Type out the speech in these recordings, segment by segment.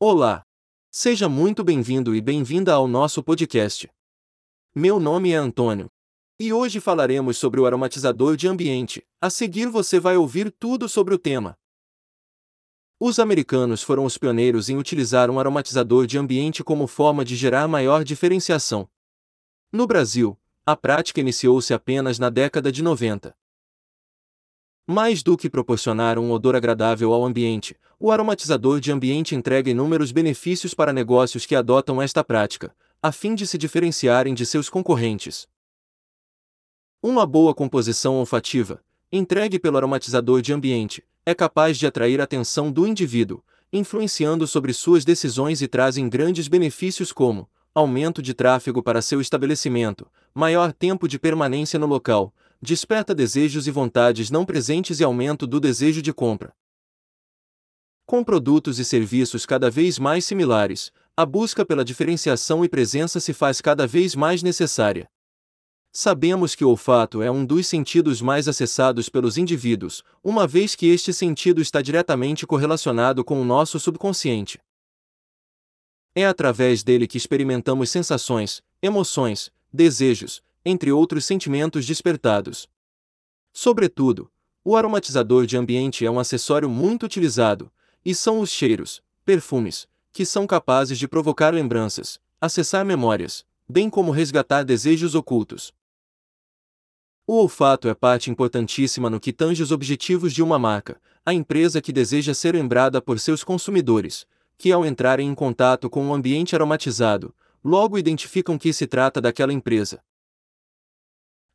Olá! Seja muito bem-vindo e bem-vinda ao nosso podcast. Meu nome é Antônio. E hoje falaremos sobre o aromatizador de ambiente. A seguir você vai ouvir tudo sobre o tema. Os americanos foram os pioneiros em utilizar um aromatizador de ambiente como forma de gerar maior diferenciação. No Brasil, a prática iniciou-se apenas na década de 90. Mais do que proporcionar um odor agradável ao ambiente, o aromatizador de ambiente entrega inúmeros benefícios para negócios que adotam esta prática, a fim de se diferenciarem de seus concorrentes. Uma boa composição olfativa, entregue pelo aromatizador de ambiente, é capaz de atrair a atenção do indivíduo, influenciando sobre suas decisões e trazem grandes benefícios como aumento de tráfego para seu estabelecimento, maior tempo de permanência no local, desperta desejos e vontades não presentes e aumento do desejo de compra. Com produtos e serviços cada vez mais similares, a busca pela diferenciação e presença se faz cada vez mais necessária. Sabemos que o olfato é um dos sentidos mais acessados pelos indivíduos, uma vez que este sentido está diretamente correlacionado com o nosso subconsciente. É através dele que experimentamos sensações, emoções, desejos, entre outros sentimentos despertados. Sobretudo, o aromatizador de ambiente é um acessório muito utilizado, e são os cheiros, perfumes, que são capazes de provocar lembranças, acessar memórias, bem como resgatar desejos ocultos. O olfato é parte importantíssima no que tange os objetivos de uma marca, a empresa que deseja ser lembrada por seus consumidores, que ao entrarem em contato com um ambiente aromatizado, logo identificam que se trata daquela empresa.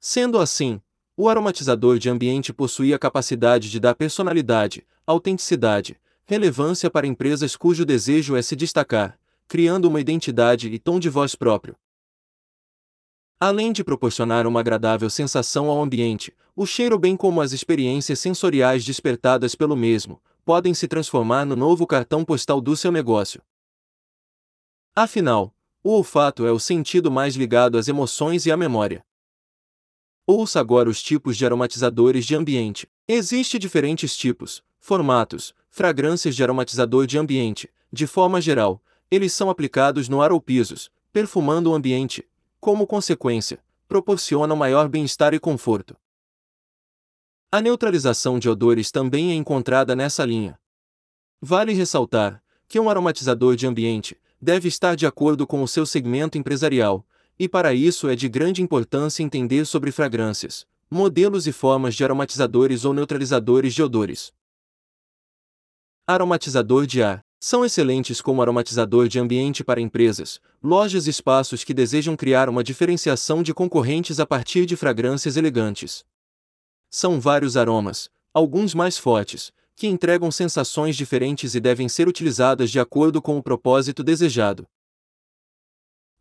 Sendo assim, o aromatizador de ambiente possui a capacidade de dar personalidade, autenticidade, relevância para empresas cujo desejo é se destacar, criando uma identidade e tom de voz próprio. Além de proporcionar uma agradável sensação ao ambiente, o cheiro, bem como as experiências sensoriais despertadas pelo mesmo, podem se transformar no novo cartão postal do seu negócio. Afinal, o olfato é o sentido mais ligado às emoções e à memória. Ouça agora os tipos de aromatizadores de ambiente. Existem diferentes tipos, formatos, fragrâncias de aromatizador de ambiente. De forma geral, eles são aplicados no ar ou pisos, perfumando o ambiente. Como consequência, proporcionam maior bem-estar e conforto. A neutralização de odores também é encontrada nessa linha. Vale ressaltar que um aromatizador de ambiente deve estar de acordo com o seu segmento empresarial, e para isso é de grande importância entender sobre fragrâncias, modelos e formas de aromatizadores ou neutralizadores de odores. Aromatizador de ar são excelentes como aromatizador de ambiente para empresas, lojas e espaços que desejam criar uma diferenciação de concorrentes a partir de fragrâncias elegantes. São vários aromas, alguns mais fortes, que entregam sensações diferentes e devem ser utilizadas de acordo com o propósito desejado.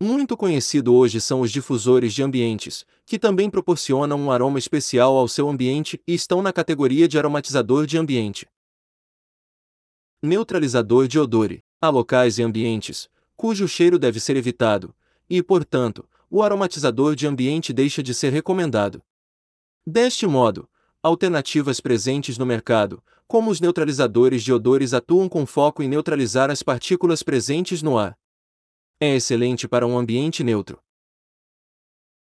Muito conhecido hoje são os difusores de ambientes, que também proporcionam um aroma especial ao seu ambiente e estão na categoria de aromatizador de ambiente. Neutralizador de odor. Há locais e ambientes cujo cheiro deve ser evitado, e, portanto, o aromatizador de ambiente deixa de ser recomendado. Deste modo, alternativas presentes no mercado, como os neutralizadores de odores, atuam com foco em neutralizar as partículas presentes no ar é excelente para um ambiente neutro.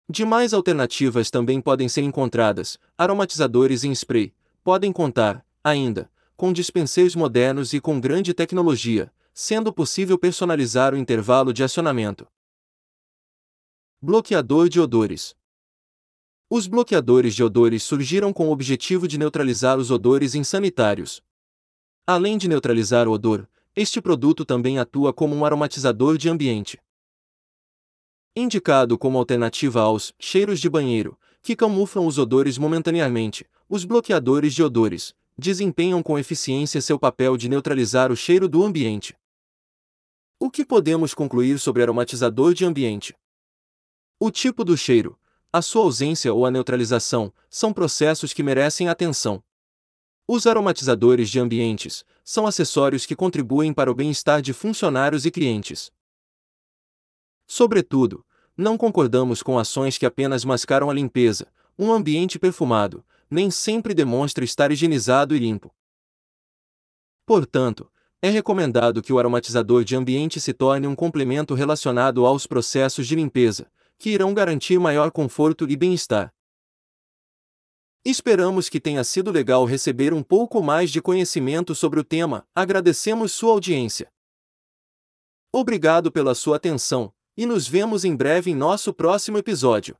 Demais alternativas também podem ser encontradas. Aromatizadores em spray podem contar, ainda, com dispenseiros modernos e com grande tecnologia, sendo possível personalizar o intervalo de acionamento. Bloqueador de odores. Os bloqueadores de odores surgiram com o objetivo de neutralizar os odores insanitários. Além de neutralizar o odor, este produto também atua como um aromatizador de ambiente. Indicado como alternativa aos cheiros de banheiro, que camuflam os odores momentaneamente, os bloqueadores de odores desempenham com eficiência seu papel de neutralizar o cheiro do ambiente. O que podemos concluir sobre aromatizador de ambiente? O tipo do cheiro, a sua ausência ou a neutralização, são processos que merecem atenção. Os aromatizadores de ambientes são acessórios que contribuem para o bem-estar de funcionários e clientes. Sobretudo, não concordamos com ações que apenas mascaram a limpeza. Um ambiente perfumado nem sempre demonstra estar higienizado e limpo. Portanto, é recomendado que o aromatizador de ambiente se torne um complemento relacionado aos processos de limpeza, que irão garantir maior conforto e bem-estar. Esperamos que tenha sido legal receber um pouco mais de conhecimento sobre o tema. Agradecemos sua audiência. Obrigado pela sua atenção, e nos vemos em breve em nosso próximo episódio.